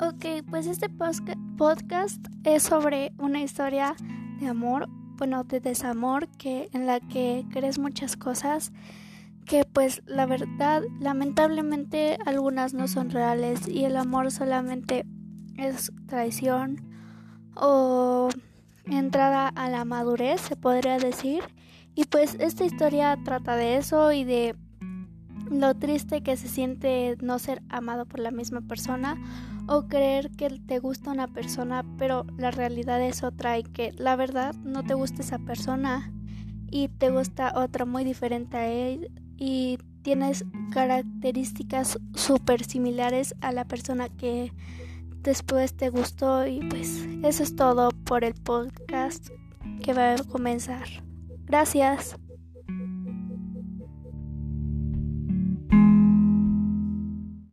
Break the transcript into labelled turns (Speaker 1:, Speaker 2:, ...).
Speaker 1: Ok, pues este podcast es sobre una historia de amor, bueno, de desamor, que en la que crees muchas cosas que pues la verdad lamentablemente algunas no son reales y el amor solamente es traición o entrada a la madurez se podría decir. Y pues esta historia trata de eso y de lo triste que se siente no ser amado por la misma persona o creer que te gusta una persona pero la realidad es otra y que la verdad no te gusta esa persona y te gusta otra muy diferente a él y tienes características súper similares a la persona que después te gustó y pues eso es todo por el podcast que va a comenzar. Gracias.